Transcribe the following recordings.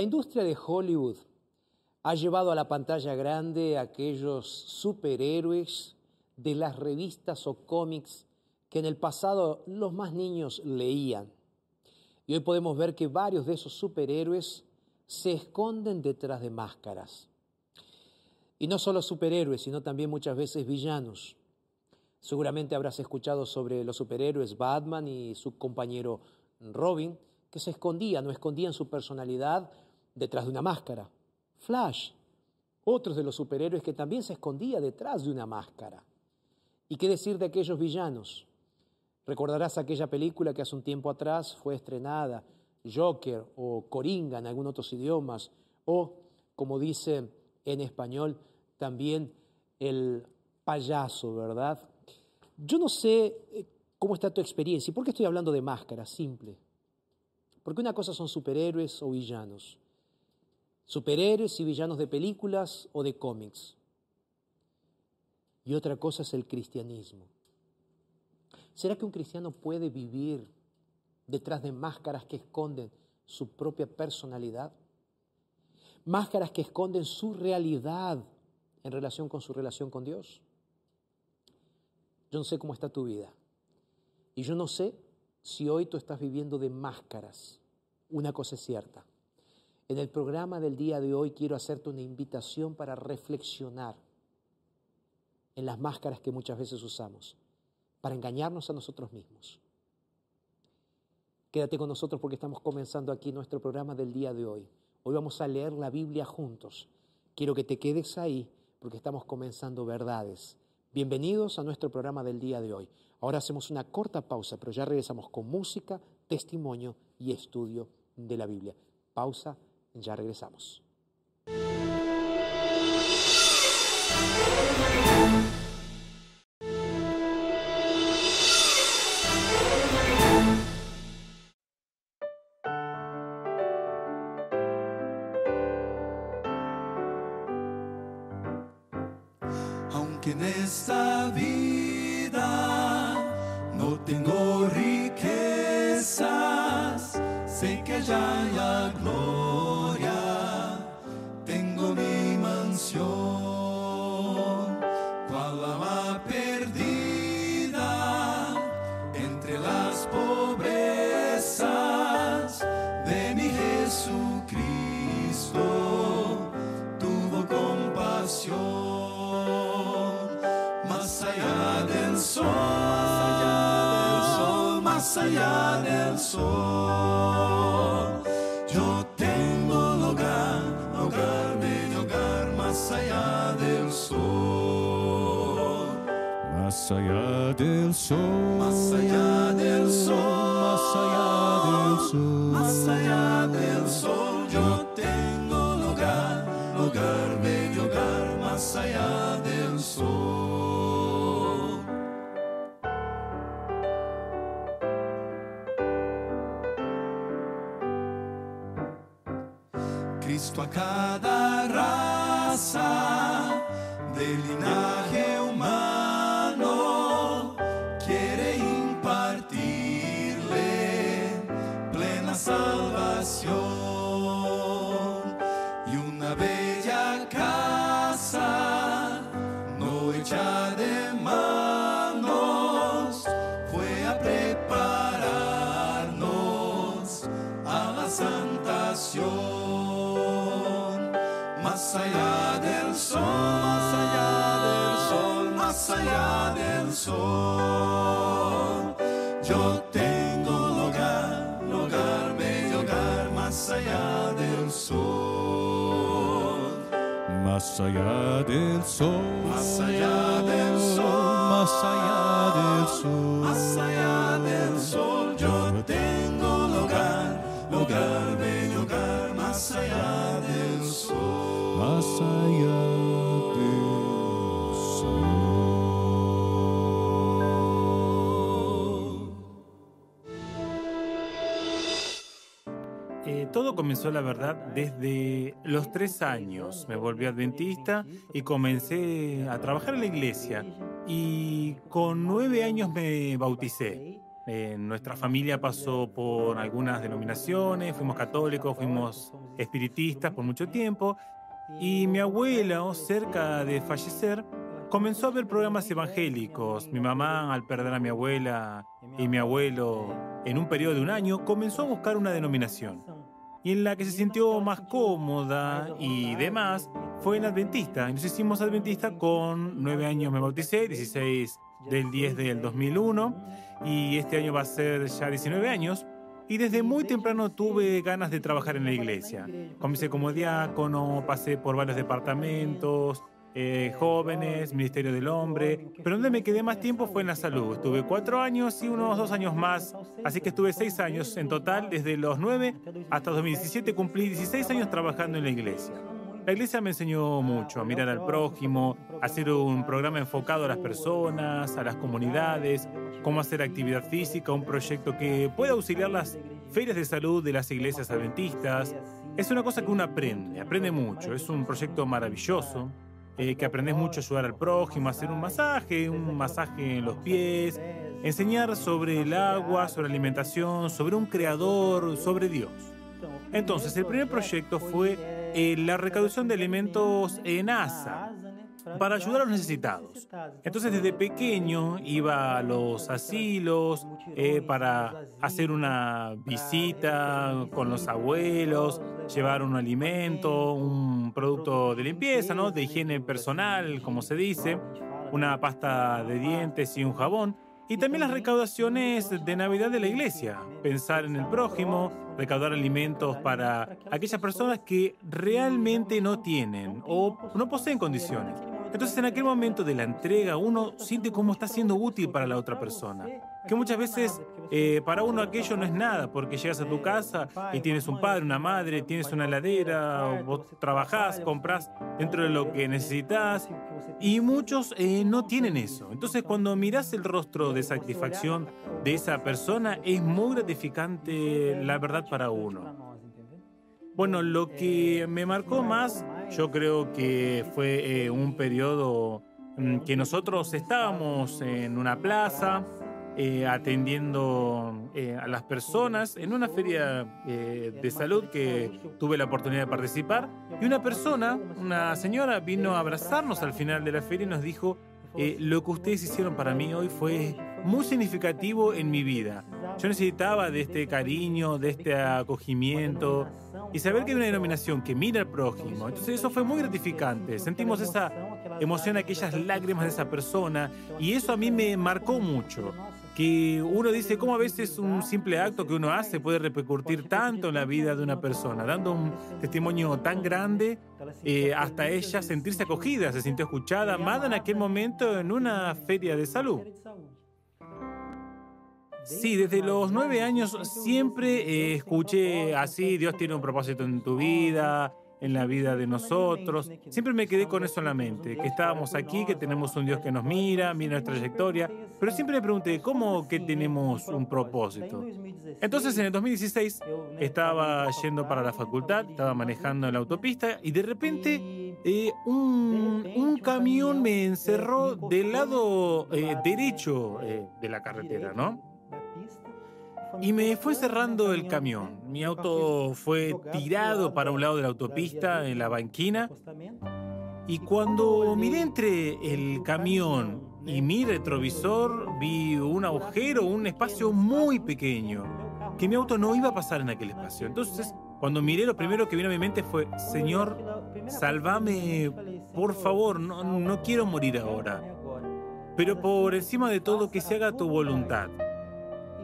La industria de Hollywood ha llevado a la pantalla grande a aquellos superhéroes de las revistas o cómics que en el pasado los más niños leían. Y hoy podemos ver que varios de esos superhéroes se esconden detrás de máscaras. Y no solo superhéroes, sino también muchas veces villanos. Seguramente habrás escuchado sobre los superhéroes Batman y su compañero Robin, que se escondían o escondían su personalidad detrás de una máscara. Flash, otros de los superhéroes que también se escondía detrás de una máscara. ¿Y qué decir de aquellos villanos? Recordarás aquella película que hace un tiempo atrás fue estrenada, Joker o Coringa en algunos otros idiomas, o, como dice en español, también el payaso, ¿verdad? Yo no sé eh, cómo está tu experiencia. ¿Y por qué estoy hablando de máscaras? Simple. Porque una cosa son superhéroes o villanos. Superhéroes y villanos de películas o de cómics. Y otra cosa es el cristianismo. ¿Será que un cristiano puede vivir detrás de máscaras que esconden su propia personalidad? Máscaras que esconden su realidad en relación con su relación con Dios. Yo no sé cómo está tu vida. Y yo no sé si hoy tú estás viviendo de máscaras. Una cosa es cierta. En el programa del día de hoy quiero hacerte una invitación para reflexionar en las máscaras que muchas veces usamos para engañarnos a nosotros mismos. Quédate con nosotros porque estamos comenzando aquí nuestro programa del día de hoy. Hoy vamos a leer la Biblia juntos. Quiero que te quedes ahí porque estamos comenzando verdades. Bienvenidos a nuestro programa del día de hoy. Ahora hacemos una corta pausa, pero ya regresamos con música, testimonio y estudio de la Biblia. Pausa, ya regresamos. Más allá del sol. Yo tengo lugar, hogar, bello hogar, más allá del sol. Más allá del sol. Más allá del sol. Más allá del sol. Más allá del sol. Todo comenzó, la verdad, desde los tres años. Me volví adventista y comencé a trabajar en la iglesia. Y con nueve años me bauticé. Eh, nuestra familia pasó por algunas denominaciones, fuimos católicos, fuimos espiritistas por mucho tiempo. Y mi abuela, cerca de fallecer, comenzó a ver programas evangélicos. Mi mamá, al perder a mi abuela y mi abuelo en un periodo de un año, comenzó a buscar una denominación. Y en la que se sintió más cómoda y demás fue en Adventista. Y nos hicimos Adventista con nueve años me bauticé, 16 del 10 del 2001. Y este año va a ser ya 19 años. Y desde muy temprano tuve ganas de trabajar en la iglesia. Comencé como diácono, pasé por varios departamentos, eh, jóvenes, Ministerio del Hombre, pero donde me quedé más tiempo fue en la salud. Estuve cuatro años y unos dos años más, así que estuve seis años en total, desde los nueve hasta 2017 cumplí 16 años trabajando en la iglesia. La iglesia me enseñó mucho, a mirar al prójimo, a hacer un programa enfocado a las personas, a las comunidades, cómo hacer actividad física, un proyecto que pueda auxiliar las ferias de salud de las iglesias adventistas. Es una cosa que uno aprende, aprende mucho, es un proyecto maravilloso, eh, que aprendes mucho a ayudar al prójimo, a hacer un masaje, un masaje en los pies, enseñar sobre el agua, sobre alimentación, sobre un creador, sobre Dios. Entonces, el primer proyecto fue eh, la recaudación de alimentos en ASA para ayudar a los necesitados. Entonces, desde pequeño iba a los asilos eh, para hacer una visita con los abuelos, llevar un alimento, un producto de limpieza, ¿no? de higiene personal, como se dice, una pasta de dientes y un jabón. Y también las recaudaciones de Navidad de la iglesia. Pensar en el prójimo, recaudar alimentos para aquellas personas que realmente no tienen o no poseen condiciones. Entonces en aquel momento de la entrega uno siente cómo está siendo útil para la otra persona. Que muchas veces eh, para uno aquello no es nada, porque llegas a tu casa y tienes un padre, una madre, tienes una heladera, vos trabajás, compras dentro de lo que necesitas y muchos eh, no tienen eso. Entonces cuando miras el rostro de satisfacción de esa persona es muy gratificante la verdad para uno. Bueno, lo que me marcó más, yo creo que fue eh, un periodo mm, que nosotros estábamos en una plaza eh, atendiendo eh, a las personas en una feria eh, de salud que tuve la oportunidad de participar. Y una persona, una señora, vino a abrazarnos al final de la feria y nos dijo, eh, lo que ustedes hicieron para mí hoy fue muy significativo en mi vida. Yo necesitaba de este cariño, de este acogimiento y saber que hay una denominación que mira al prójimo. Entonces eso fue muy gratificante. Sentimos esa emoción, aquellas lágrimas de esa persona y eso a mí me marcó mucho. que uno dice cómo a veces un simple acto que uno hace puede repercutir tanto en la vida de una persona, dando un testimonio tan grande eh, hasta ella sentirse acogida, se sintió escuchada, amada en aquel momento en una feria de salud. Sí, desde los nueve años siempre eh, escuché así, Dios tiene un propósito en tu vida, en la vida de nosotros. Siempre me quedé con eso en la mente, que estábamos aquí, que tenemos un Dios que nos mira, mira nuestra trayectoria, pero siempre me pregunté, ¿cómo que tenemos un propósito? Entonces en el 2016 estaba yendo para la facultad, estaba manejando en la autopista y de repente eh, un, camión me encerró del lado eh, derecho de la carretera, ¿no? Y me fue cerrando el camión. Mi auto fue tirado para un lado de la autopista, en la banquina. Y cuando miré entre el camión y mi retrovisor, vi un agujero, un espacio muy pequeño, que mi auto no iba a pasar en aquel espacio. Entonces, cuando miré, lo primero que vino a mi mente fue, Señor, salvame, por favor, no, no quiero morir ahora. Pero por encima de todo, que se haga tu voluntad.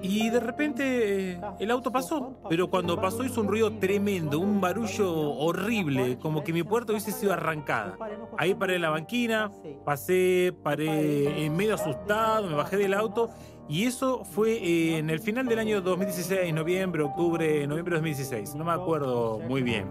Y de repente eh, el auto pasó, pero cuando pasó hizo un ruido tremendo, un barullo horrible, como que mi puerta hubiese sido arrancada. Ahí paré en la banquina, pasé, paré en medio asustado, me bajé del auto y eso fue eh, en el final del año 2016, noviembre, octubre, noviembre de 2016, no me acuerdo muy bien.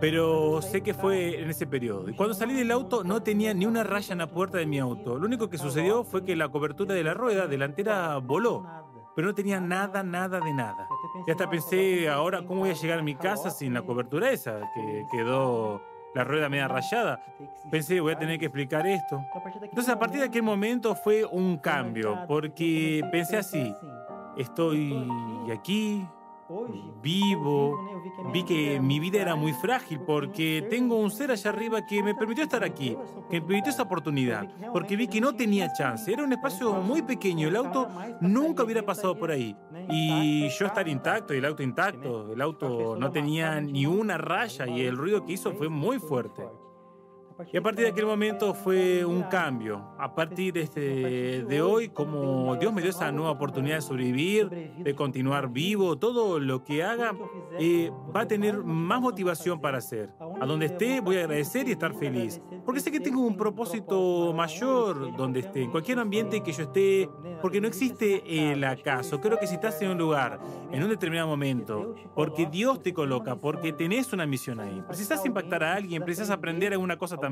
Pero sé que fue en ese periodo. Y cuando salí del auto no tenía ni una raya en la puerta de mi auto. Lo único que sucedió fue que la cobertura de la rueda delantera voló pero no tenía nada, nada de nada. Y hasta pensé, ahora, ¿cómo voy a llegar a mi casa sin la cobertura esa? Que quedó la rueda media rayada. Pensé, voy a tener que explicar esto. Entonces, a partir de aquel momento fue un cambio, porque pensé así, estoy aquí, vivo, vi que mi vida era muy frágil porque tengo un ser allá arriba que me permitió estar aquí, que me permitió esa oportunidad, porque vi que no tenía chance, era un espacio muy pequeño, el auto nunca hubiera pasado por ahí. Y yo estar intacto y el auto intacto, el auto no tenía ni una raya y el ruido que hizo fue muy fuerte. Y a partir de aquel momento fue un cambio. A partir de, este, de hoy, como Dios me dio esa nueva oportunidad de sobrevivir, de continuar vivo, todo lo que haga eh, va a tener más motivación para hacer. A donde esté voy a agradecer y estar feliz. Porque sé que tengo un propósito mayor donde esté, en cualquier ambiente que yo esté, porque no existe el acaso. Creo que si estás en un lugar, en un determinado momento, porque Dios te coloca, porque tenés una misión ahí, precisas impactar a alguien, precisas aprender alguna cosa también.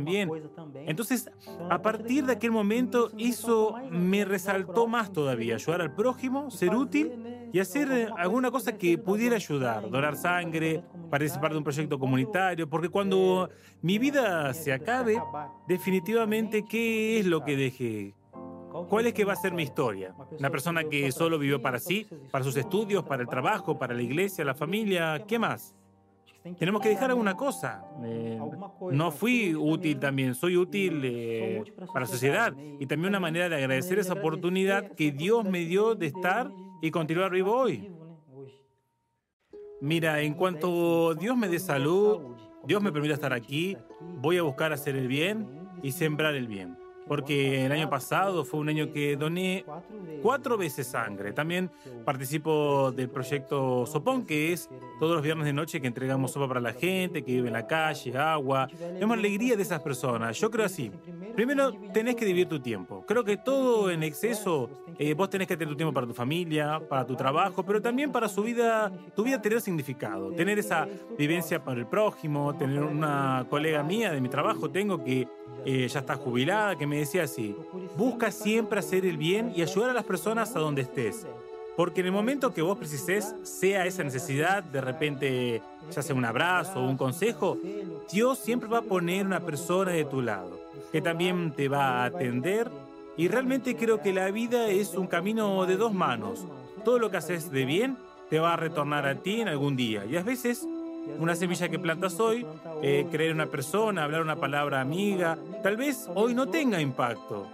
Entonces, a partir de aquel momento, eso me resaltó más todavía, ayudar al prójimo, ser útil y hacer eh, alguna cosa que pudiera ayudar, donar sangre, participar de un proyecto comunitario, porque cuando mi vida se acabe, definitivamente, ¿qué es lo que deje? ¿Cuál es que va a ser mi historia? ¿Una persona que solo vivió para sí, para sus estudios, para el trabajo, para la iglesia, la familia? ¿Qué más? Tenemos que dejar alguna cosa. Eh, no fui útil también, soy útil eh, para la sociedad. y también una manera de agradecer esa oportunidad que Dios me dio de estar y continuar vivo hoy. Mira, en cuanto Dios me dé salud, Dios me permita estar aquí, voy a buscar hacer el bien y sembrar el bien porque el año pasado fue un año que doné cuatro veces sangre. También participo del proyecto Sopón, que es todos los viernes de noche que entregamos sopa para la gente, que vive en la calle, agua. Vemos alegría de esas personas. Yo creo así. Primero, tenés que dividir tu tiempo. Creo que todo en exceso, eh, vos tenés que tener tu tiempo para tu familia, para tu trabajo, pero también para su vida, tu vida tener significado, tener esa vivencia para el prójimo, tener una colega mía de mi trabajo, tengo que eh, ya está jubilada, que me decía así, busca siempre hacer el bien y ayudar a las personas a donde estés. Porque en el momento que vos precises, sea esa necesidad, de repente, ya sea un abrazo o un consejo, Dios siempre va a poner una persona de tu lado, que también te va a atender. Y realmente creo que la vida es un camino de dos manos. Todo lo que haces de bien te va a retornar a ti en algún día. Y a veces una semilla que plantas hoy, eh, creer una persona, hablar una palabra amiga, tal vez hoy no tenga impacto,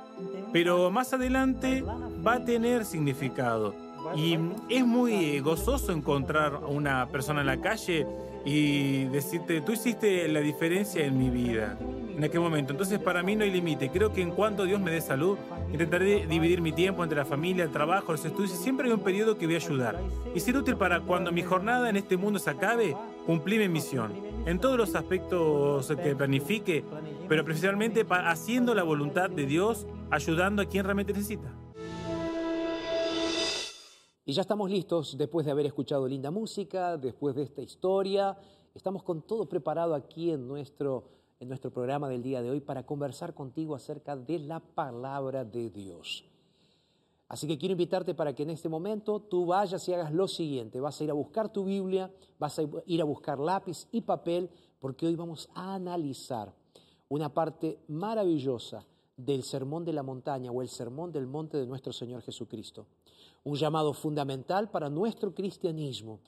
pero más adelante va a tener significado. Y es muy gozoso encontrar a una persona en la calle y decirte, tú hiciste la diferencia en mi vida. en aquel momento. Entonces para mí no hay límite. Creo que en cuanto Dios me dé salud, intentaré dividir mi tiempo entre la familia, el trabajo, los estudios. Siempre hay un periodo que voy a ayudar. Y ser útil para cuando mi jornada en este mundo se acabe, cumplir mi misión. En todos los aspectos que planifique, pero principalmente haciendo la voluntad de Dios, ayudando a quien realmente necesita. Y ya estamos listos después de haber escuchado linda música, después de esta historia. Estamos con todo preparado aquí en nuestro, en nuestro programa del día de hoy para conversar contigo acerca de la palabra de Dios. Así que quiero invitarte para que en este momento tú vayas y hagas lo siguiente. Vas a ir a buscar tu Biblia, vas a ir a buscar lápiz y papel, porque hoy vamos a analizar una parte maravillosa del sermón de la montaña o el sermón del monte de nuestro Señor Jesucristo un llamado fundamental para nuestro cristianismo,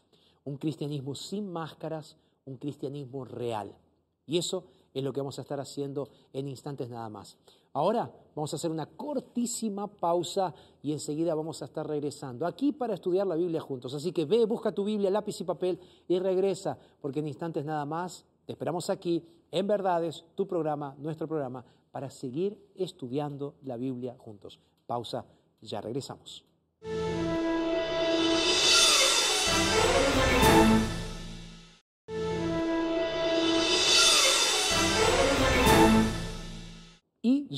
un cristianismo sin máscaras, un cristianismo real. Y eso es lo que vamos a estar haciendo en instantes nada más. Ahora vamos a hacer una cortísima pausa y enseguida vamos a estar regresando aquí para estudiar la Biblia juntos. Así que ve, busca tu Biblia, lápiz y papel y regresa, porque en instantes nada más te esperamos aquí en Verdades, tu programa, nuestro programa, para seguir estudiando la Biblia juntos. Pausa, ya regresamos.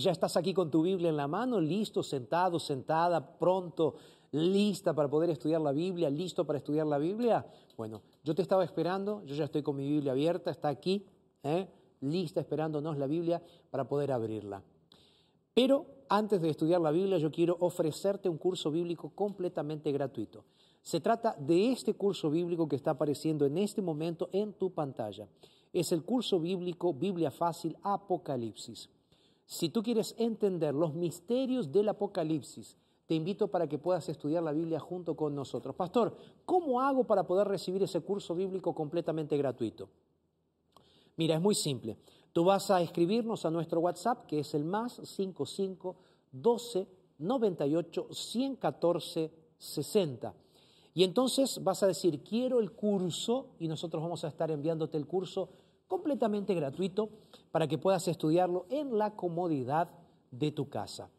Ya estás aquí con tu Biblia en la mano, listo, sentado, sentada, pronto, lista para poder estudiar la Biblia, listo para estudiar la Biblia. Bueno, yo te estaba esperando, yo ya estoy con mi Biblia abierta, está aquí, ¿eh? lista esperándonos la Biblia para poder abrirla. Pero antes de estudiar la Biblia, yo quiero ofrecerte un curso bíblico completamente gratuito. Se trata de este curso bíblico que está apareciendo en este momento en tu pantalla. Es el curso bíblico Biblia Fácil Apocalipsis. Si tú quieres entender los misterios del Apocalipsis, te invito para que puedas estudiar la Biblia junto con nosotros. Pastor, ¿cómo hago para poder recibir ese curso bíblico completamente gratuito? Mira, es muy simple. Tú vas a escribirnos a nuestro WhatsApp, que es el más 55 12 98 114 60. Y entonces vas a decir, quiero el curso y nosotros vamos a estar enviándote el curso completamente gratuito para que puedas estudiarlo en la comodidad de tu casa.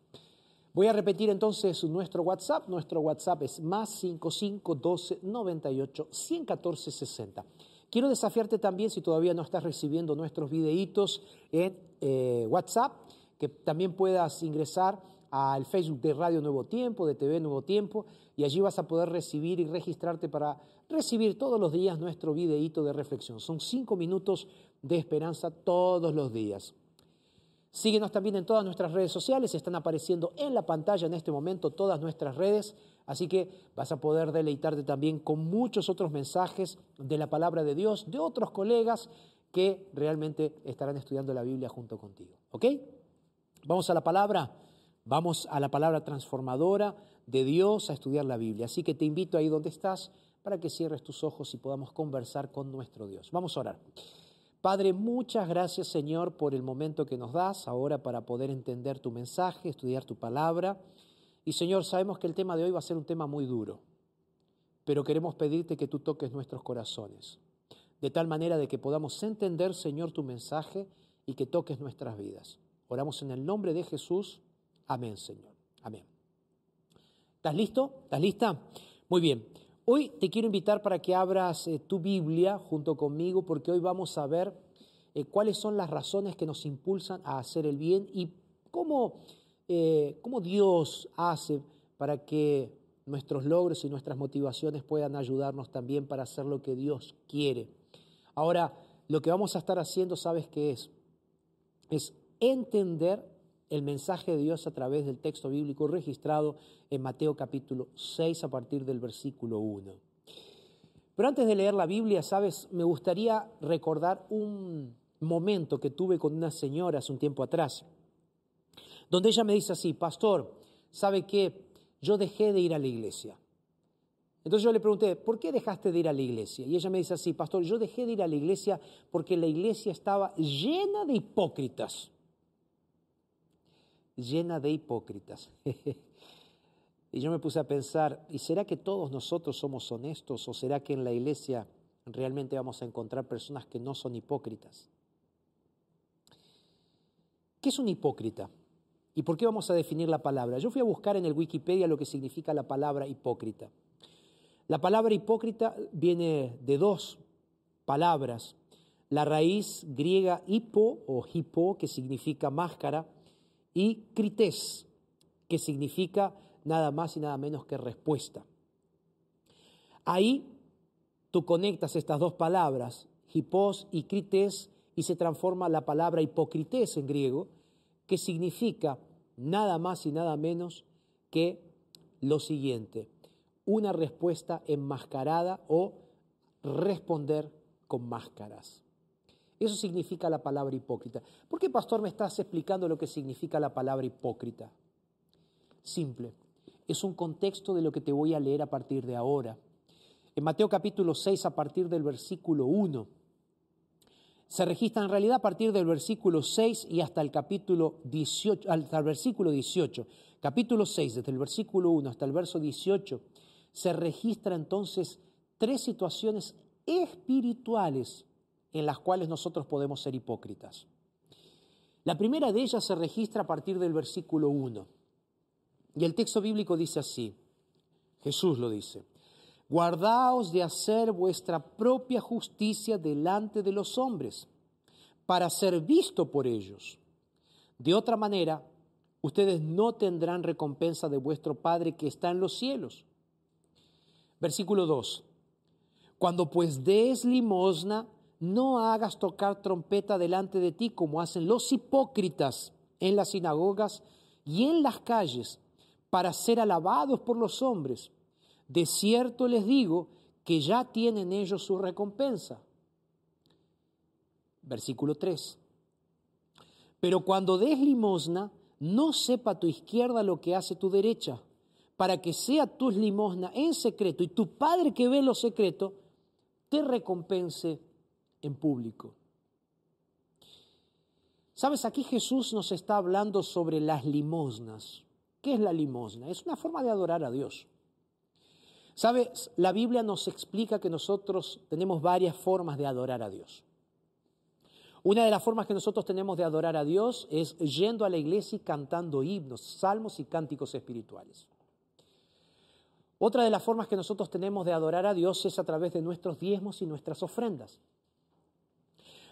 Voy a repetir entonces nuestro WhatsApp. Nuestro WhatsApp es más 55 12 98 114 60. Quiero desafiarte también, si todavía no estás recibiendo nuestros videitos en eh, WhatsApp, que también puedas ingresar al Facebook de Radio Nuevo Tiempo, de TV Nuevo Tiempo, y allí vas a poder recibir y registrarte para recibir todos los días nuestro videíto de reflexión. Son cinco minutos de esperanza todos los días. Síguenos también en todas nuestras redes sociales, están apareciendo en la pantalla en este momento todas nuestras redes. Así que vas a poder deleitarte también con muchos otros mensajes de la palabra de Dios, de otros colegas que realmente estarán estudiando la Biblia junto contigo. ¿Ok? Vamos a la palabra, vamos a la palabra transformadora de Dios a estudiar la Biblia. Así que te invito ahí donde estás para que cierres tus ojos y podamos conversar con nuestro Dios. Vamos a orar. Padre, muchas gracias Señor por el momento que nos das ahora para poder entender tu mensaje, estudiar tu palabra. Y Señor, sabemos que el tema de hoy va a ser un tema muy duro, pero queremos pedirte que tú toques nuestros corazones, de tal manera de que podamos entender, Señor, tu mensaje y que toques nuestras vidas. Oramos en el nombre de Jesús. Amén, Señor. Amén. ¿Estás listo? ¿Estás lista? Muy bien. Hoy te quiero invitar para que abras eh, tu Biblia junto conmigo porque hoy vamos a ver eh, cuáles son las razones que nos impulsan a hacer el bien y cómo eh, cómo Dios hace para que nuestros logros y nuestras motivaciones puedan ayudarnos también para hacer lo que Dios quiere. Ahora, lo que vamos a estar haciendo, ¿sabes qué es? Es entender el mensaje de Dios a través del texto bíblico registrado en Mateo capítulo 6 a partir del versículo 1. Pero antes de leer la Biblia, ¿sabes? Me gustaría recordar un momento que tuve con una señora hace un tiempo atrás donde ella me dice así, pastor, ¿sabe qué? Yo dejé de ir a la iglesia. Entonces yo le pregunté, ¿por qué dejaste de ir a la iglesia? Y ella me dice así, pastor, yo dejé de ir a la iglesia porque la iglesia estaba llena de hipócritas. Llena de hipócritas. y yo me puse a pensar, ¿y será que todos nosotros somos honestos o será que en la iglesia realmente vamos a encontrar personas que no son hipócritas? ¿Qué es un hipócrita? ¿Y por qué vamos a definir la palabra? Yo fui a buscar en el Wikipedia lo que significa la palabra hipócrita. La palabra hipócrita viene de dos palabras. La raíz griega hipo o hipo, que significa máscara, y crites, que significa nada más y nada menos que respuesta. Ahí tú conectas estas dos palabras, hipos y crites, y se transforma la palabra hipocrites en griego, que significa nada más y nada menos que lo siguiente, una respuesta enmascarada o responder con máscaras. Eso significa la palabra hipócrita. ¿Por qué, pastor, me estás explicando lo que significa la palabra hipócrita? Simple. Es un contexto de lo que te voy a leer a partir de ahora. En Mateo capítulo 6, a partir del versículo 1, se registra en realidad a partir del versículo 6 y hasta el capítulo 18, hasta el versículo 18. Capítulo 6, desde el versículo 1 hasta el verso 18, se registra entonces tres situaciones espirituales en las cuales nosotros podemos ser hipócritas. La primera de ellas se registra a partir del versículo 1. Y el texto bíblico dice así, Jesús lo dice, Guardaos de hacer vuestra propia justicia delante de los hombres, para ser visto por ellos. De otra manera, ustedes no tendrán recompensa de vuestro Padre que está en los cielos. Versículo 2. Cuando pues des limosna, no hagas tocar trompeta delante de ti como hacen los hipócritas en las sinagogas y en las calles, para ser alabados por los hombres. De cierto les digo que ya tienen ellos su recompensa. Versículo 3. Pero cuando des limosna, no sepa tu izquierda lo que hace tu derecha, para que sea tu limosna en secreto y tu Padre que ve lo secreto te recompense en público. Sabes, aquí Jesús nos está hablando sobre las limosnas. ¿Qué es la limosna? Es una forma de adorar a Dios. Sabes, la Biblia nos explica que nosotros tenemos varias formas de adorar a Dios. Una de las formas que nosotros tenemos de adorar a Dios es yendo a la iglesia y cantando himnos, salmos y cánticos espirituales. Otra de las formas que nosotros tenemos de adorar a Dios es a través de nuestros diezmos y nuestras ofrendas.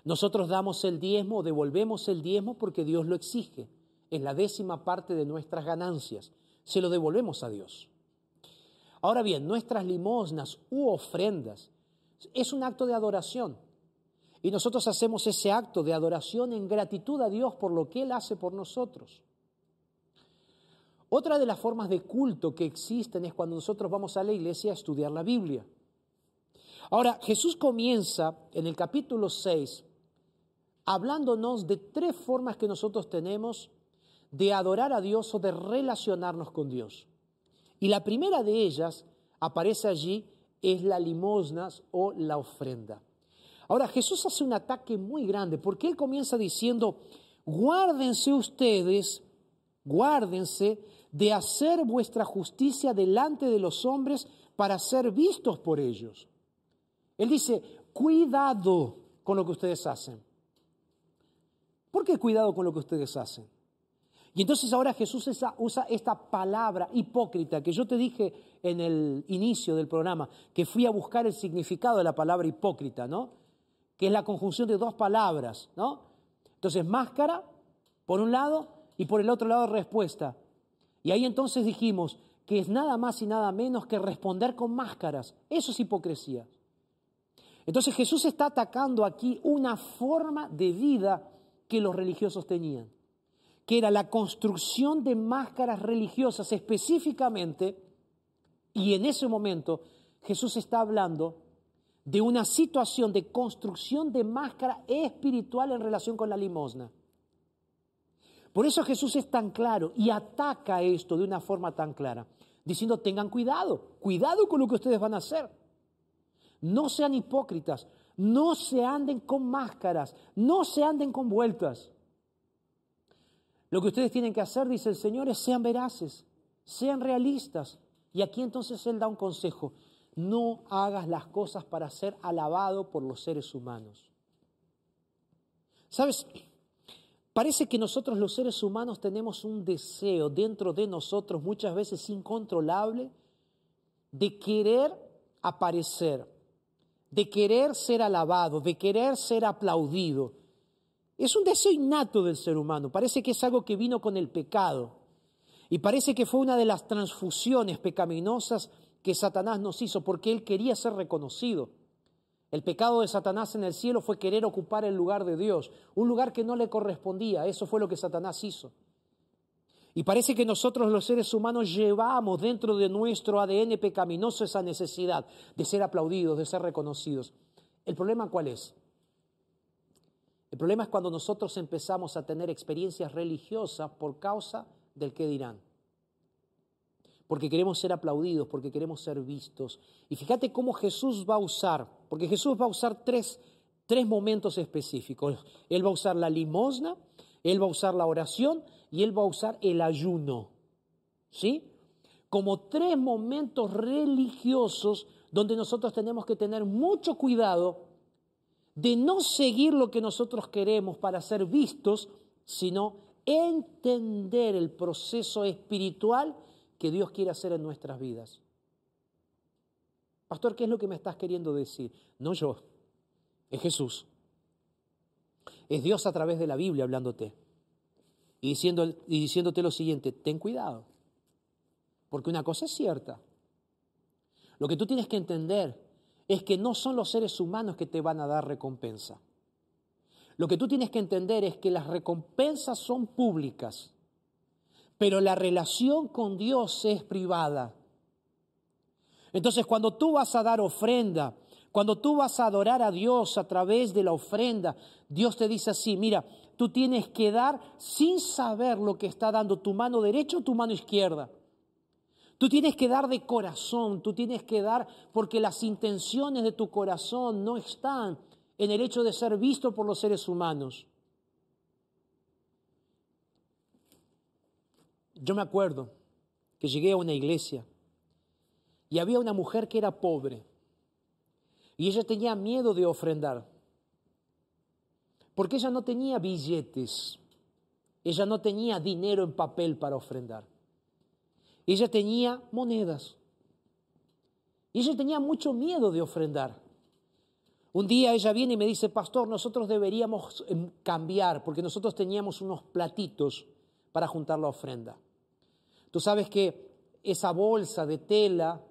Nosotros damos el diezmo devolvemos el diezmo porque Dios lo exige. Es la décima parte de nuestras ganancias. Se lo devolvemos a Dios. Ahora bien, nuestras limosnas u ofrendas es un acto de adoración. Y nosotros hacemos ese acto de adoración en gratitud a Dios por lo que Él hace por nosotros. Otra de las formas de culto que existen es cuando nosotros vamos a la iglesia a estudiar la Biblia. Ahora, Jesús comienza en el capítulo 6 hablándonos de tres formas que nosotros tenemos de adorar a Dios o de relacionarnos con Dios. Y la primera de ellas aparece allí, es la limosnas o la ofrenda. Ahora Jesús hace un ataque muy grande porque él comienza diciendo, guárdense ustedes, guárdense de hacer vuestra justicia delante de los hombres para ser vistos por ellos. Él dice, cuidado con lo que ustedes hacen. ¿Por qué cuidado con lo que ustedes hacen? Y entonces ahora Jesús usa esta palabra hipócrita que yo te dije en el inicio del programa, que fui a buscar el significado de la palabra hipócrita, ¿no? Que es la conjunción de dos palabras, ¿no? Entonces, máscara, por un lado, y por el otro lado, respuesta. Y ahí entonces dijimos que es nada más y nada menos que responder con máscaras. Eso es hipocresía. Entonces Jesús está atacando aquí una forma de vida que los religiosos tenían que era la construcción de máscaras religiosas específicamente, y en ese momento Jesús está hablando de una situación de construcción de máscara espiritual en relación con la limosna. Por eso Jesús es tan claro y ataca esto de una forma tan clara, diciendo, tengan cuidado, cuidado con lo que ustedes van a hacer. No sean hipócritas, no se anden con máscaras, no se anden con vueltas. Lo que ustedes tienen que hacer, dice el Señor, es sean veraces, sean realistas. Y aquí entonces Él da un consejo. No hagas las cosas para ser alabado por los seres humanos. ¿Sabes? Parece que nosotros los seres humanos tenemos un deseo dentro de nosotros muchas veces incontrolable de querer aparecer, de querer ser alabado, de querer ser aplaudido. Es un deseo innato del ser humano, parece que es algo que vino con el pecado y parece que fue una de las transfusiones pecaminosas que Satanás nos hizo porque él quería ser reconocido. El pecado de Satanás en el cielo fue querer ocupar el lugar de Dios, un lugar que no le correspondía. Eso fue lo que Satanás hizo. Y parece que nosotros los seres humanos llevamos dentro de nuestro ADN pecaminoso esa necesidad de ser aplaudidos, de ser reconocidos. ¿El problema cuál es? El problema es cuando nosotros empezamos a tener experiencias religiosas por causa del qué dirán porque queremos ser aplaudidos, porque queremos ser vistos. Y fíjate cómo Jesús va a usar, porque Jesús va a usar tres, tres momentos específicos. Él va a usar la limosna, él va a usar la oración y él va a usar el ayuno. ¿Sí? Como tres momentos religiosos donde nosotros tenemos que tener mucho cuidado de no seguir lo que nosotros queremos para ser vistos, sino entender el proceso espiritual que Dios quiere hacer en nuestras vidas. Pastor, ¿qué es lo que me estás queriendo decir? No yo, es Jesús. Es Dios a través de la Biblia hablándote y, diciéndote lo siguiente, ten cuidado, porque una cosa es cierta. Lo que tú tienes que entender es que no son los seres humanos que te van a dar recompensa. Lo que tú tienes que entender es que las recompensas son públicas pero la relación con Dios es privada. Entonces, cuando tú vas a dar ofrenda, cuando tú vas a adorar a Dios a través de la ofrenda, Dios te dice así, mira, tú tienes que dar sin saber lo que está dando tu mano derecha o tu mano izquierda. Tú tienes que dar de corazón, tú tienes que dar porque las intenciones de tu corazón no están en el hecho de ser visto por los seres humanos. Yo me acuerdo que llegué a una iglesia y había una mujer que era pobre y ella tenía miedo de ofrendar porque ella no tenía billetes, ella no tenía dinero en papel para ofrendar, ella tenía monedas y ella tenía mucho miedo de ofrendar. Un día ella viene y me dice, pastor, nosotros deberíamos em, cambiar porque nosotros teníamos unos platitos para juntar la ofrenda. Tú sabes que esa bolsa de tela,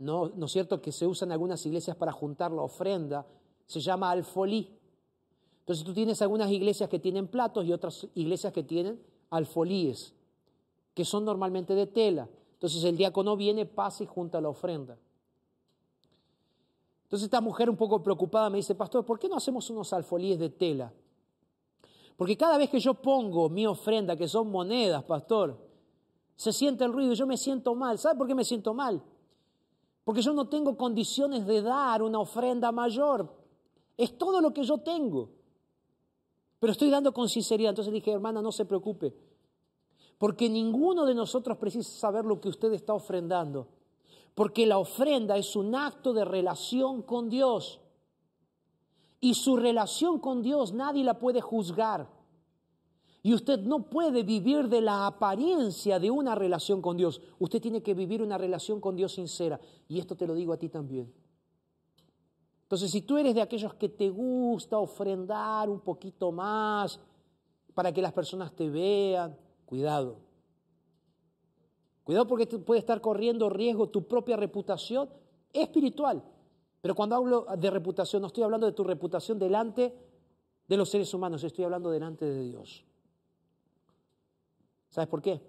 ¿no, ¿no es cierto?, que se usa en algunas iglesias para juntar la ofrenda, se llama alfolí. Entonces tú tienes algunas iglesias que tienen platos y otras iglesias que tienen alfolíes, que son normalmente de tela. Entonces el diácono viene, pasa y junta la ofrenda. Entonces esta mujer un poco preocupada me dice, pastor, ¿por qué no hacemos unos alfolíes de tela? Porque cada vez que yo pongo mi ofrenda, que son monedas, pastor, se siente el ruido y yo me siento mal. ¿Sabe por qué me siento mal? Porque yo no tengo condiciones de dar una ofrenda mayor. Es todo lo que yo tengo. Pero estoy dando con sinceridad. Entonces dije, hermana, no se preocupe. Porque ninguno de nosotros precisa saber lo que usted está ofrendando. Porque la ofrenda es un acto de relación con Dios. Y su relación con Dios nadie la puede juzgar. Y usted no puede vivir de la apariencia de una relación con Dios. Usted tiene que vivir una relación con Dios sincera. Y esto te lo digo a ti también. Entonces, si tú eres de aquellos que te gusta ofrendar un poquito más para que las personas te vean, cuidado. Cuidado porque puede estar corriendo riesgo tu propia reputación espiritual. Pero cuando hablo de reputación, no estoy hablando de tu reputación delante de los seres humanos, estoy hablando delante de Dios. ¿Sabes por qué?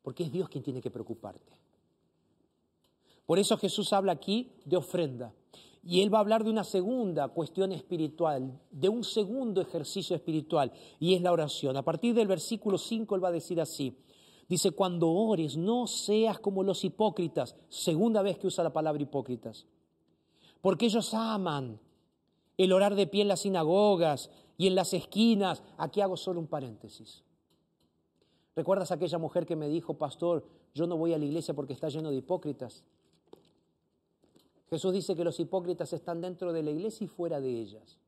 Porque es Dios quien tiene que preocuparte. Por eso Jesús habla aquí de ofrenda. Y Él va a hablar de una segunda cuestión espiritual, de un segundo ejercicio espiritual, y es la oración. A partir del versículo 5 Él va a decir así. Dice, cuando ores, no seas como los hipócritas. Segunda vez que usa la palabra hipócritas. Porque ellos aman el orar de pie en las sinagogas y en las esquinas. Aquí hago solo un paréntesis. ¿Recuerdas aquella mujer que me dijo, pastor, yo no voy a la iglesia porque está lleno de hipócritas? Jesús dice que los hipócritas están dentro de la iglesia y fuera de ellas.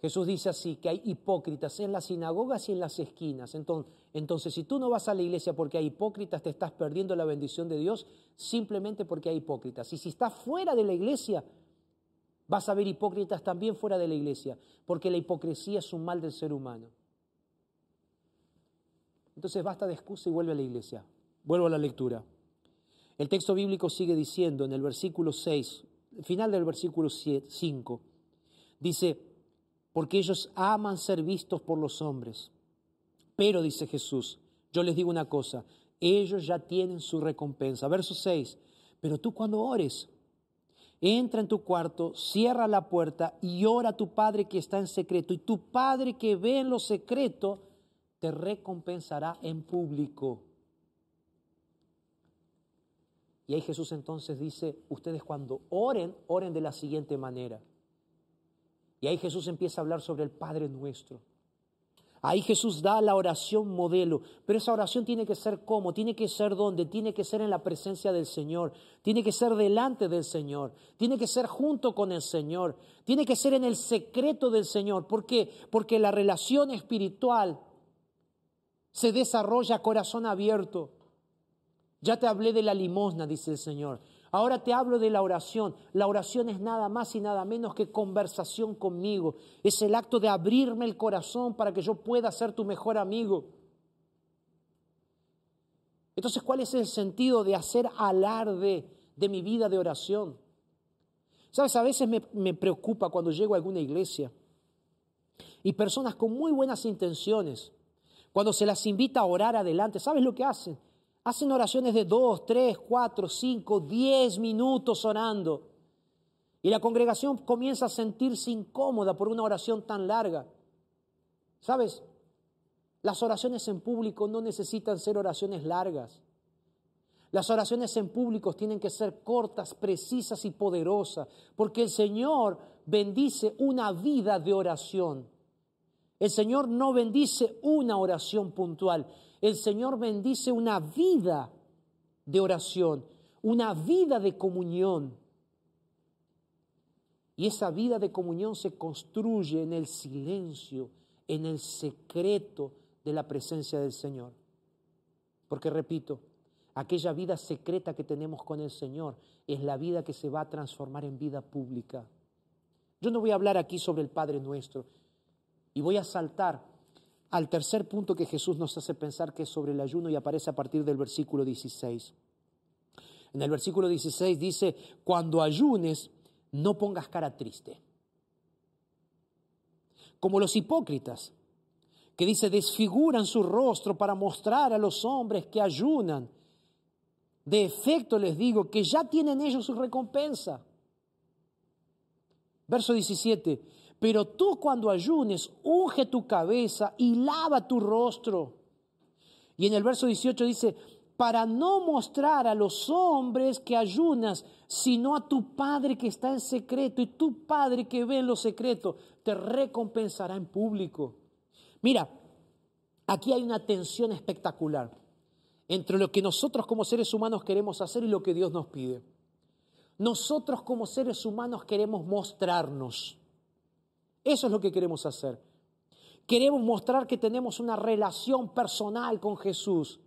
Jesús dice así, que hay hipócritas en las sinagogas y en las esquinas. Entonces, entonces, si tú no vas a la iglesia porque hay hipócritas, te estás perdiendo la bendición de Dios simplemente porque hay hipócritas. Y si estás fuera de la iglesia, vas a ver hipócritas también fuera de la iglesia, porque la hipocresía es un mal del ser humano. Entonces basta de excusa y vuelve a la iglesia. Vuelvo a la lectura. El texto bíblico sigue diciendo en el versículo 6, final del versículo 5, dice, porque ellos aman ser vistos por los hombres. Pero, dice Jesús, yo les digo una cosa, ellos ya tienen su recompensa. Verso 6, pero tú cuando ores, entra en tu cuarto, cierra la puerta y ora a tu Padre que está en secreto. Y tu Padre que ve en lo secreto, te recompensará en público. Y ahí Jesús entonces dice, ustedes cuando oren, oren de la siguiente manera. Y ahí Jesús empieza a hablar sobre el Padre nuestro. Ahí Jesús da la oración modelo, pero esa oración tiene que ser cómo, tiene que ser dónde, tiene que ser en la presencia del Señor, tiene que ser delante del Señor, tiene que ser junto con el Señor, tiene que ser en el secreto del Señor. ¿Por qué? Porque la relación espiritual se desarrolla a corazón abierto. Ya te hablé de la limosna, dice el Señor. Ahora te hablo de la oración. La oración es nada más y nada menos que conversación conmigo. Es el acto de abrirme el corazón para que yo pueda ser tu mejor amigo. Entonces, ¿cuál es el sentido de hacer alarde de mi vida de oración? Sabes, a veces me, preocupa cuando llego a alguna iglesia y personas con muy buenas intenciones, cuando se las invita a orar adelante, ¿sabes lo que hacen? Hacen oraciones de dos, tres, cuatro, cinco, diez minutos orando. Y la congregación comienza a sentirse incómoda por una oración tan larga. ¿Sabes? Las oraciones en público no necesitan ser oraciones largas. Las oraciones en público tienen que ser cortas, precisas y poderosas, porque el Señor bendice una vida de oración. El Señor no bendice una oración puntual, el Señor bendice una vida de oración, una vida de comunión. Y esa vida de comunión se construye en el silencio, en el secreto de la presencia del Señor. Porque repito, aquella vida secreta que tenemos con el Señor es la vida que se va a transformar en vida pública. Yo no voy a hablar aquí sobre el Padre nuestro y voy a saltar al tercer punto que Jesús nos hace pensar que es sobre el ayuno y aparece a partir del versículo 16. En el versículo 16 dice, cuando ayunes, no pongas cara triste. Como los hipócritas, que dice, desfiguran su rostro para mostrar a los hombres que ayunan. De efecto les digo que ya tienen ellos su recompensa. Verso 17, pero tú cuando ayunes, unge tu cabeza y lava tu rostro. Y en el verso 18 dice, para no mostrar a los hombres que ayunas, sino a tu Padre que está en secreto, y tu Padre que ve en lo secreto, te recompensará en público. Mira, aquí hay una tensión espectacular entre lo que nosotros como seres humanos queremos hacer y lo que Dios nos pide. Nosotros como seres humanos queremos mostrarnos. Eso es lo que queremos hacer. Queremos mostrar que tenemos una relación personal con Jesús.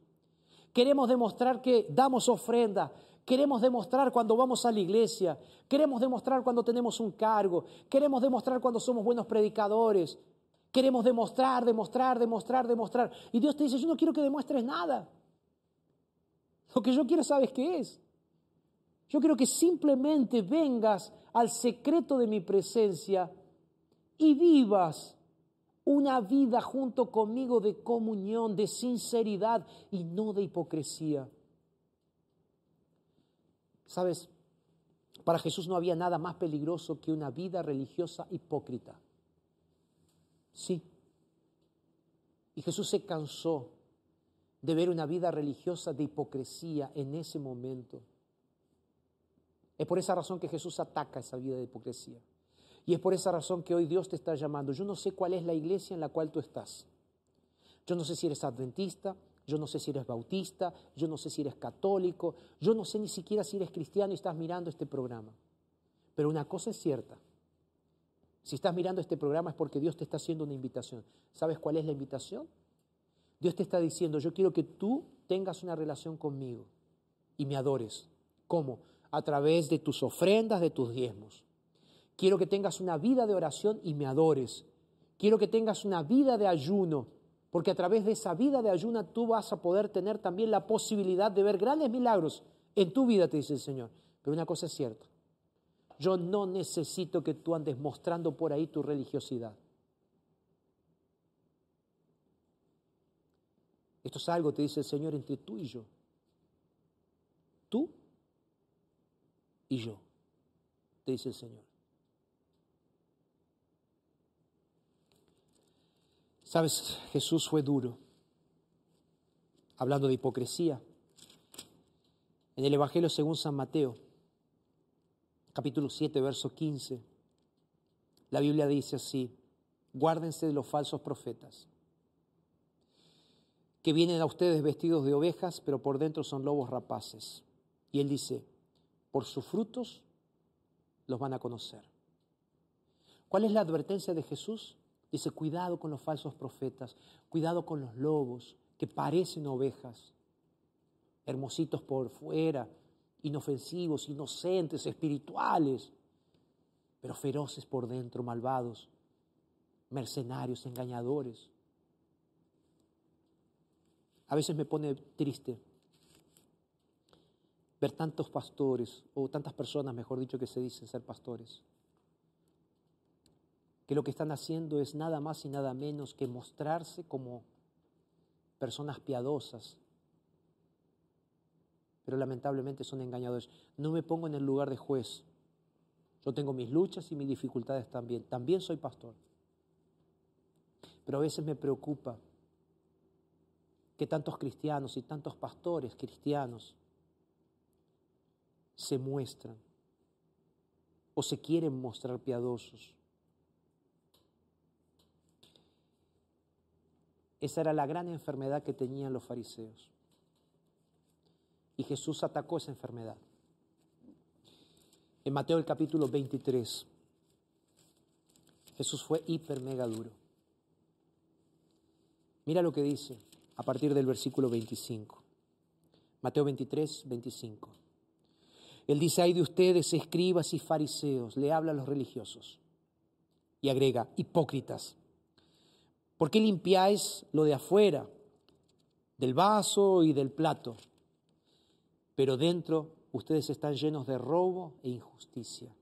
Queremos demostrar que damos ofrenda. Queremos demostrar cuando vamos a la iglesia. Queremos demostrar cuando tenemos un cargo. Queremos demostrar cuando somos buenos predicadores. Queremos demostrar, demostrar, demostrar, demostrar. Y Dios te dice, yo no quiero que demuestres nada. Lo que yo quiero, ¿sabes qué es? Yo quiero que simplemente vengas al secreto de mi presencia y vivas una vida junto conmigo de comunión, de sinceridad y no de hipocresía. ¿Sabes? Para Jesús no había nada más peligroso que una vida religiosa hipócrita. Sí. Y Jesús se cansó de ver una vida religiosa de hipocresía en ese momento. Es por esa razón que Jesús ataca esa vida de hipocresía. Y es por esa razón que hoy Dios te está llamando. Yo no sé cuál es la iglesia en la cual tú estás. Yo no sé si eres adventista, yo no sé si eres bautista, yo no sé si eres católico, yo no sé ni siquiera si eres cristiano y estás mirando este programa. Pero una cosa es cierta. Si estás mirando este programa es porque Dios te está haciendo una invitación. ¿Sabes cuál es la invitación? Dios te está diciendo, yo quiero que tú tengas una relación conmigo y me adores. ¿Cómo? A través de tus ofrendas, de tus diezmos. Quiero que tengas una vida de oración y me adores. Quiero que tengas una vida de ayuno, porque a través de esa vida de ayuno tú vas a poder tener también la posibilidad de ver grandes milagros en tu vida, te dice el Señor. Pero una cosa es cierta, yo no necesito que tú andes mostrando por ahí tu religiosidad. Esto es algo, te dice el Señor, entre tú y yo. Tú y yo, te dice el Señor. Sabes, Jesús fue duro, hablando de hipocresía. En el Evangelio según San Mateo, capítulo 7, verso 15, la Biblia dice así, guárdense de los falsos profetas, que vienen a ustedes vestidos de ovejas, pero por dentro son lobos rapaces. Y él dice, por sus frutos los van a conocer. ¿Cuál es la advertencia de Jesús? Dice, cuidado con los falsos profetas, cuidado con los lobos que parecen ovejas, hermositos por fuera, inofensivos, inocentes, espirituales, pero feroces por dentro, malvados, mercenarios, engañadores. A veces me pone triste ver tantos pastores, o tantas personas, mejor dicho, que se dicen ser pastores, que lo que están haciendo es nada más y nada menos que mostrarse como personas piadosas, pero lamentablemente son engañadores. No me pongo en el lugar de juez. Yo tengo mis luchas y mis dificultades también. También soy pastor. Pero a veces me preocupa que tantos cristianos y tantos pastores cristianos se muestran o se quieren mostrar piadosos. Esa era la gran enfermedad que tenían los fariseos. Y Jesús atacó esa enfermedad. En Mateo el capítulo 23, Jesús fue hiper mega duro. Mira lo que dice a partir del versículo 25. Mateo 23, 25. Él dice, hay de ustedes, escribas y fariseos, le habla a los religiosos. Y agrega, hipócritas. ¿Por qué limpiáis lo de afuera, del vaso y del plato? pero dentro ustedes están llenos de robo e injusticia.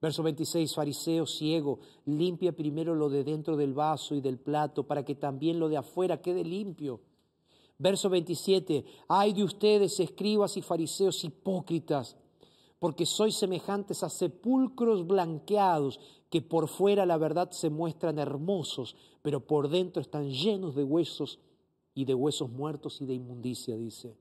Verso 26, fariseo ciego, limpia primero lo de dentro del vaso y del plato para que también lo de afuera quede limpio. Verso 27, ay de ustedes, escribas y fariseos hipócritas, porque sois semejantes a sepulcros blanqueados, que por fuera la verdad se muestran hermosos, pero por dentro están llenos de huesos y de huesos muertos y de inmundicia, dice.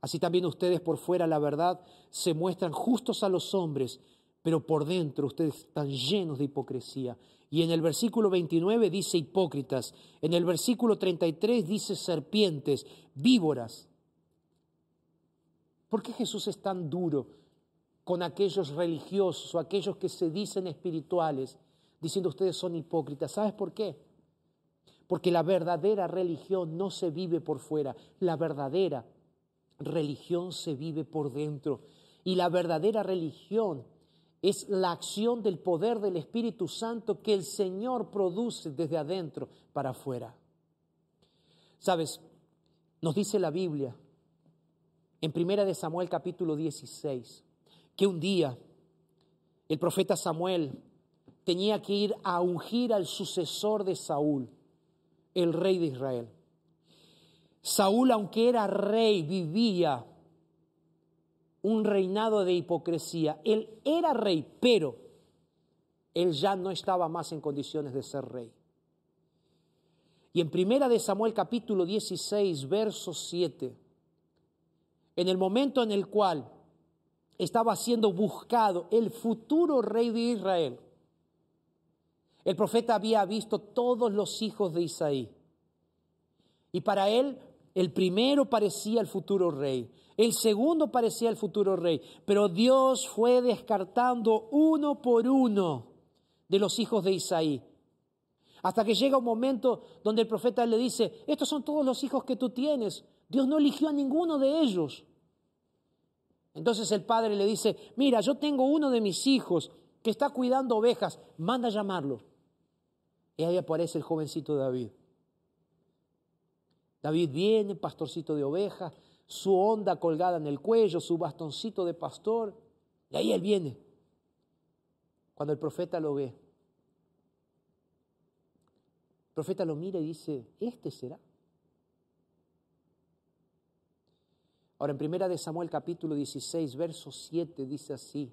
Así también ustedes por fuera, la verdad, se muestran justos a los hombres, pero por dentro ustedes están llenos de hipocresía. Y en el versículo 29 dice hipócritas, en el versículo 33 dice serpientes, víboras. ¿Por qué Jesús es tan duro con aquellos religiosos o aquellos que se dicen espirituales, diciendo ustedes son hipócritas? ¿Sabes por qué? Porque la verdadera religión no se vive por fuera, la verdadera religión se vive por dentro. Y la verdadera religión es la acción del poder del Espíritu Santo que el Señor produce desde adentro para afuera. Sabes, nos dice la Biblia en Primera de Samuel capítulo 16 que un día el profeta Samuel tenía que ir a ungir al sucesor de Saúl, el rey de Israel. Saúl, aunque era rey, vivía un reinado de hipocresía. Él era rey, pero él ya no estaba más en condiciones de ser rey. Y en primera de Samuel capítulo 16, verso 7, en el momento en el cual estaba siendo buscado el futuro rey de Israel, el profeta había visto todos los hijos de Isaí. Y para él el primero parecía el futuro rey, el segundo parecía el futuro rey, pero Dios fue descartando uno por uno de los hijos de Isaí. Hasta que llega un momento donde el profeta le dice, estos son todos los hijos que tú tienes. Dios no eligió a ninguno de ellos. Entonces el padre le dice, mira, yo tengo uno de mis hijos que está cuidando ovejas, manda a llamarlo. Y ahí aparece el jovencito David. David viene, pastorcito de ovejas, su onda colgada en el cuello, su bastoncito de pastor, y ahí él viene. Cuando el profeta lo ve, el profeta lo mira y dice, este será. Ahora, en primera de Samuel capítulo 16, verso 7 dice así,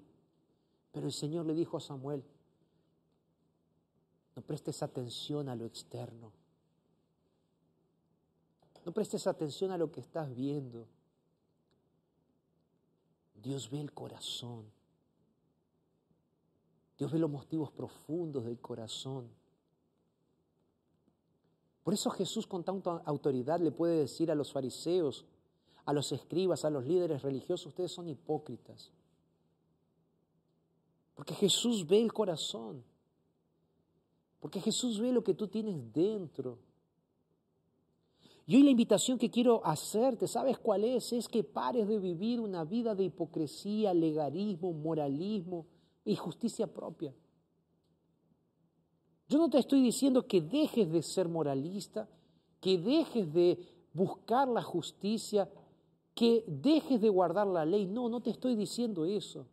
pero el Señor le dijo a Samuel, no prestes atención a lo externo, no prestes atención a lo que estás viendo. Dios ve el corazón. Dios ve los motivos profundos del corazón. Por eso Jesús con tanta autoridad le puede decir a los fariseos, a los escribas, a los líderes religiosos, ustedes son hipócritas. Porque Jesús ve el corazón. Porque Jesús ve lo que tú tienes dentro. Y hoy la invitación que quiero hacerte, ¿sabes cuál es? Es que pares de vivir una vida de hipocresía, legarismo, moralismo y justicia propia. Yo no te estoy diciendo que dejes de ser moralista, que dejes de buscar la justicia, que dejes de guardar la ley. No, no te estoy diciendo eso.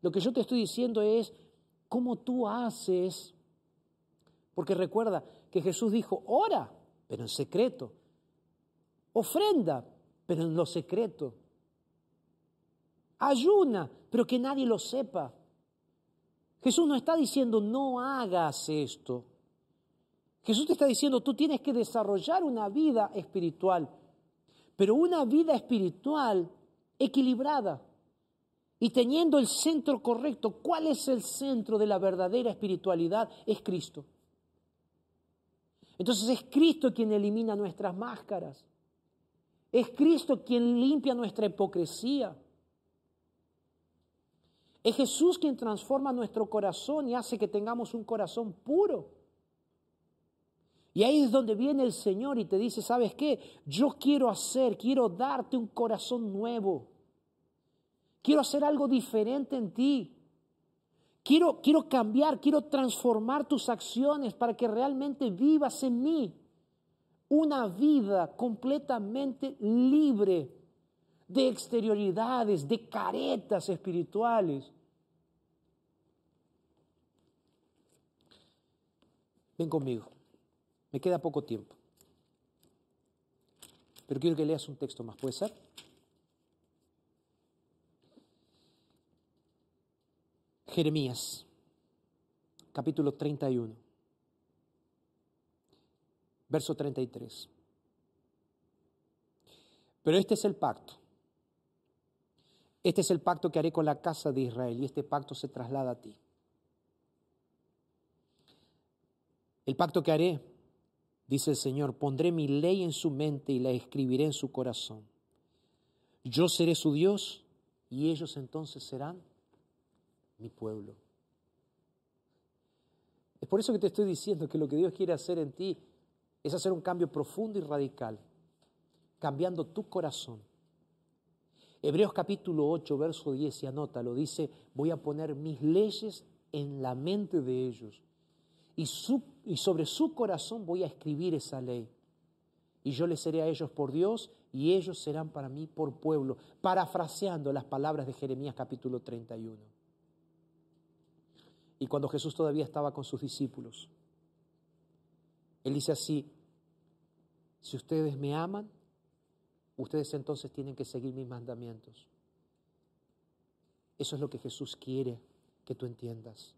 Lo que yo te estoy diciendo es cómo tú haces. Porque recuerda que Jesús dijo, ora, pero en secreto. Ofrenda, pero en lo secreto. Ayuna, pero que nadie lo sepa. Jesús no está diciendo no hagas esto. Jesús te está diciendo tú tienes que desarrollar una vida espiritual pero una vida espiritual equilibrada y teniendo el centro correcto. ¿Cuál es el centro de la verdadera espiritualidad? Es Cristo. Entonces es Cristo quien elimina nuestras máscaras. Es Cristo quien limpia nuestra hipocresía. Es Jesús quien transforma nuestro corazón y hace que tengamos un corazón puro. Y ahí es donde viene el Señor y te dice, ¿sabes qué? Yo quiero hacer, quiero darte un corazón nuevo. Quiero hacer algo diferente en ti. Quiero, quiero cambiar, quiero transformar tus acciones para que realmente vivas en mí. Una vida completamente libre de exterioridades, de caretas espirituales. Ven conmigo. Me queda poco tiempo. Pero quiero que leas un texto más, ¿puede ser? Jeremías, capítulo 31, verso 33. Pero este es el pacto. Este es el pacto que haré con la casa de Israel y este pacto se traslada a ti. El pacto que haré Dice el Señor, pondré mi ley en su mente y la escribiré en su corazón. Yo seré su Dios y ellos entonces serán mi pueblo. Es por eso que te estoy diciendo que lo que Dios quiere hacer en ti es hacer un cambio profundo y radical, cambiando tu corazón. Hebreos capítulo 8, verso 10, y anótalo, dice, voy a poner mis leyes en la mente de ellos y, sobre su corazón voy a escribir esa ley. Y yo les seré a ellos por Dios y ellos serán para mí por pueblo, parafraseando las palabras de Jeremías capítulo 31. Y cuando Jesús todavía estaba con sus discípulos, Él dice así, si ustedes me aman, ustedes entonces tienen que seguir mis mandamientos. Eso es lo que Jesús quiere que tú entiendas.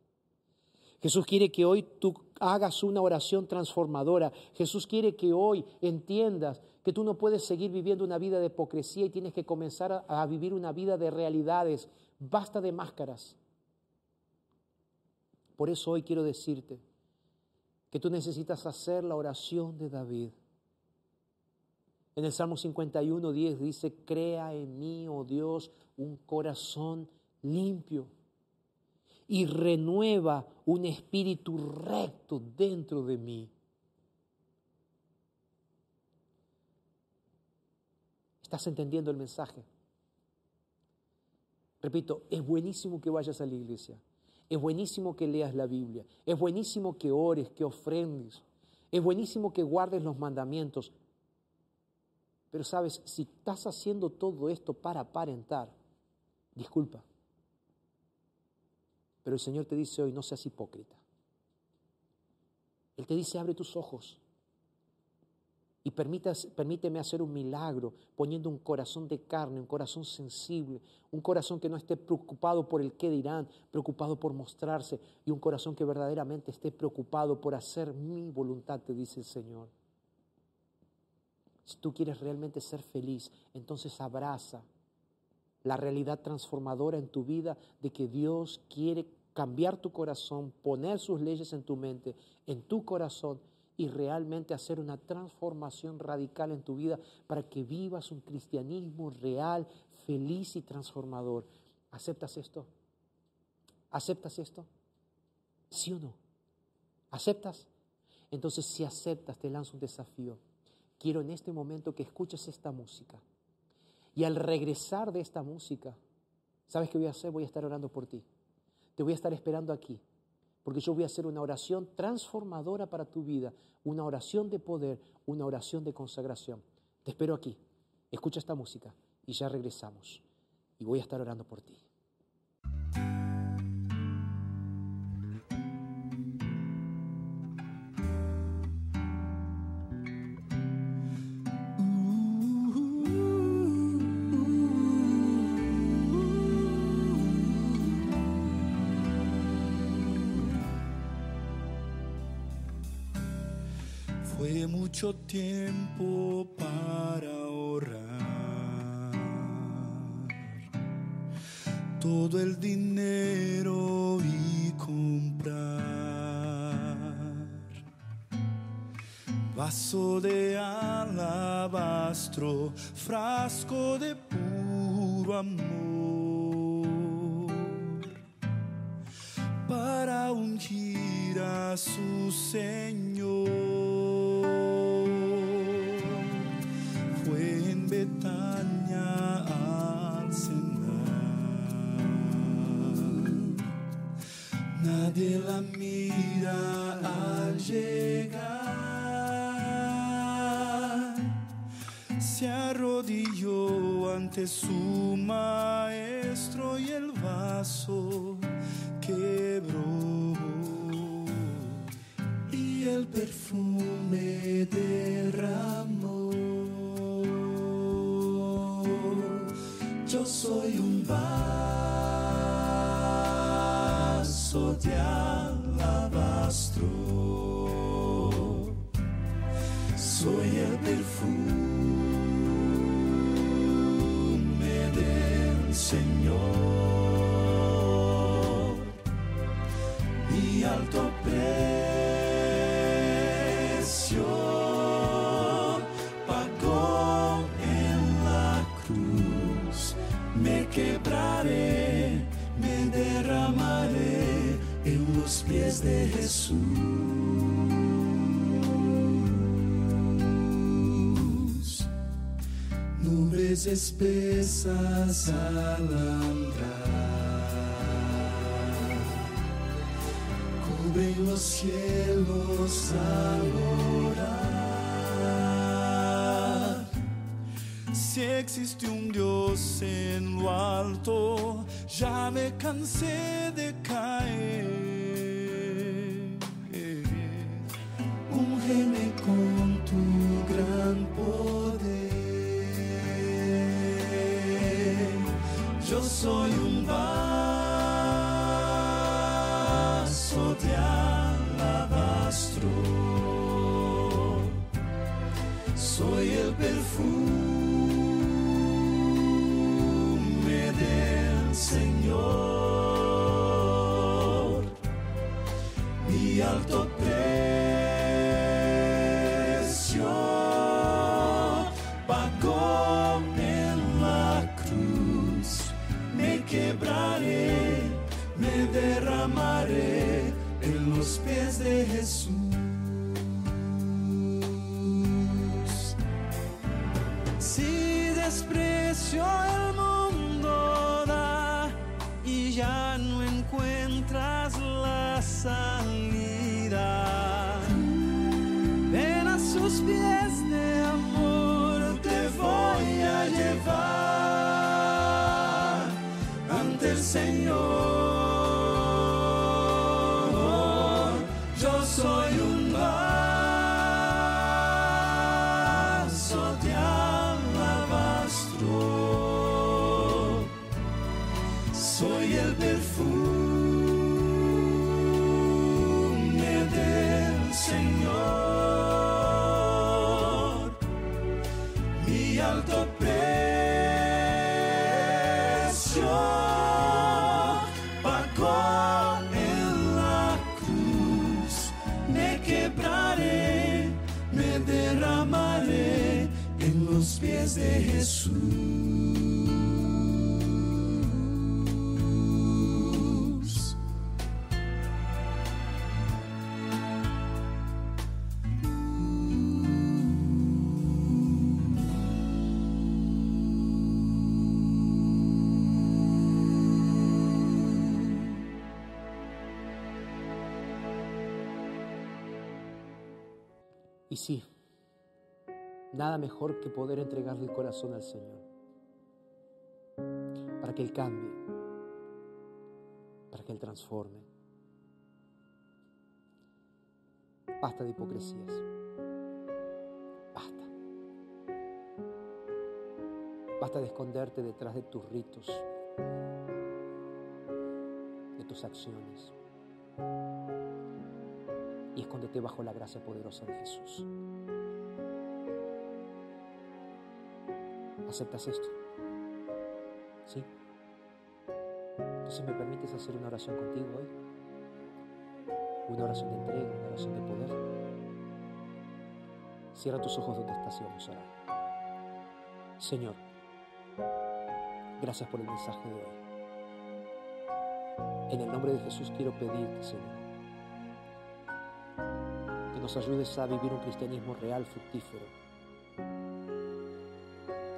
Jesús quiere que hoy tú hagas una oración transformadora. Jesús quiere que hoy entiendas que tú no puedes seguir viviendo una vida de hipocresía y tienes que comenzar a, vivir una vida de realidades. Basta de máscaras. Por eso hoy quiero decirte que tú necesitas hacer la oración de David. En el Salmo 51, 10 dice, crea en mí, oh Dios, un corazón limpio y renueva un espíritu recto dentro de mí. ¿Estás entendiendo el mensaje? Repito, es buenísimo que vayas a la iglesia, es buenísimo que leas la Biblia, es buenísimo que ores, que ofrendes, es buenísimo que guardes los mandamientos. Pero sabes, si estás haciendo todo esto para aparentar, disculpa. Pero el Señor te dice hoy, no seas hipócrita. Él te dice, abre tus ojos y permíteme hacer un milagro poniendo un corazón de carne, un corazón sensible, un corazón que no esté preocupado por el qué dirán, preocupado por mostrarse y un corazón que verdaderamente esté preocupado por hacer mi voluntad, te dice el Señor. Si tú quieres realmente ser feliz, entonces abraza la realidad transformadora en tu vida de que Dios quiere cambiar tu corazón, poner sus leyes en tu mente, en tu corazón y realmente hacer una transformación radical en tu vida para que vivas un cristianismo real, feliz y transformador. ¿Aceptas esto? ¿Aceptas esto? ¿Sí o no? ¿Aceptas? Entonces, si aceptas, te lanzo un desafío. Quiero en este momento que escuches esta música. Y al regresar de esta música, ¿sabes qué voy a hacer? Voy a estar orando por ti. Te voy a estar esperando aquí porque yo voy a hacer una oración transformadora para tu vida, una oración de poder, una oración de consagración. Te espero aquí. Escucha esta música y ya regresamos. Y voy a estar orando por ti. Todo el dinero y comprar vaso de alabastro, frasco de puro amor para ungir a su Señor. Vaso Jesús. Nubes espesas al andar cubren los cielos al. Si existe un Dios en lo alto, ya me cansé de caer. alto precio pagó en la cruz. Me quebraré, me derramaré en los pies de Soy el perfume mejor que poder entregarle el corazón al Señor. Para que Él cambie. Para que Él transforme. Basta de hipocresías. Basta. Basta de esconderte detrás de tus ritos. De tus acciones y escóndete bajo la gracia poderosa de Jesús. ¿Aceptas esto? ¿Sí? Entonces me permites hacer una oración contigo hoy. Una oración de entrega, una oración de poder. Cierra tus ojos donde estás y vamos a orar. Señor, gracias por el mensaje de hoy. En el nombre de Jesús quiero pedirte, Señor, que nos ayudes a vivir un cristianismo real, fructífero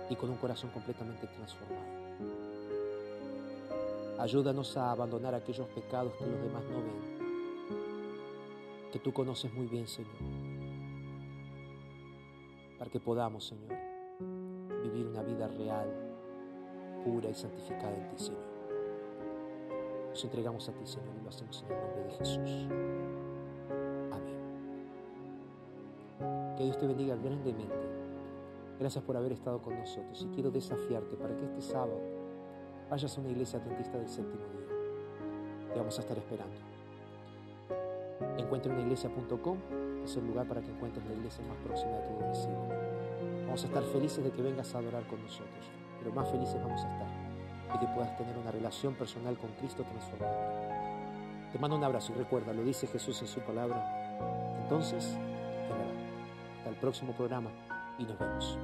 y con un corazón completamente transformado. Ayúdanos a abandonar aquellos pecados que los demás no ven, que tú conoces muy bien, Señor, para que podamos, Señor, vivir una vida real, pura y santificada en ti, Señor. Nos entregamos a ti, Señor, y lo hacemos en el nombre de Jesús. Amén. Que Dios te bendiga grandemente. Gracias por haber estado con nosotros y quiero desafiarte para que este sábado vayas a una iglesia adventista del séptimo día. Te vamos a estar esperando. Encuentra unaiglesia.com es el lugar para que encuentres la iglesia más próxima de tu domicilio. Vamos a estar felices de que vengas a adorar con nosotros, pero más felices vamos a estar de que puedas tener una relación personal con Cristo transformador. Te mando un abrazo y recuerda, lo dice Jesús en su palabra. Entonces, hasta el próximo programa y nos vemos.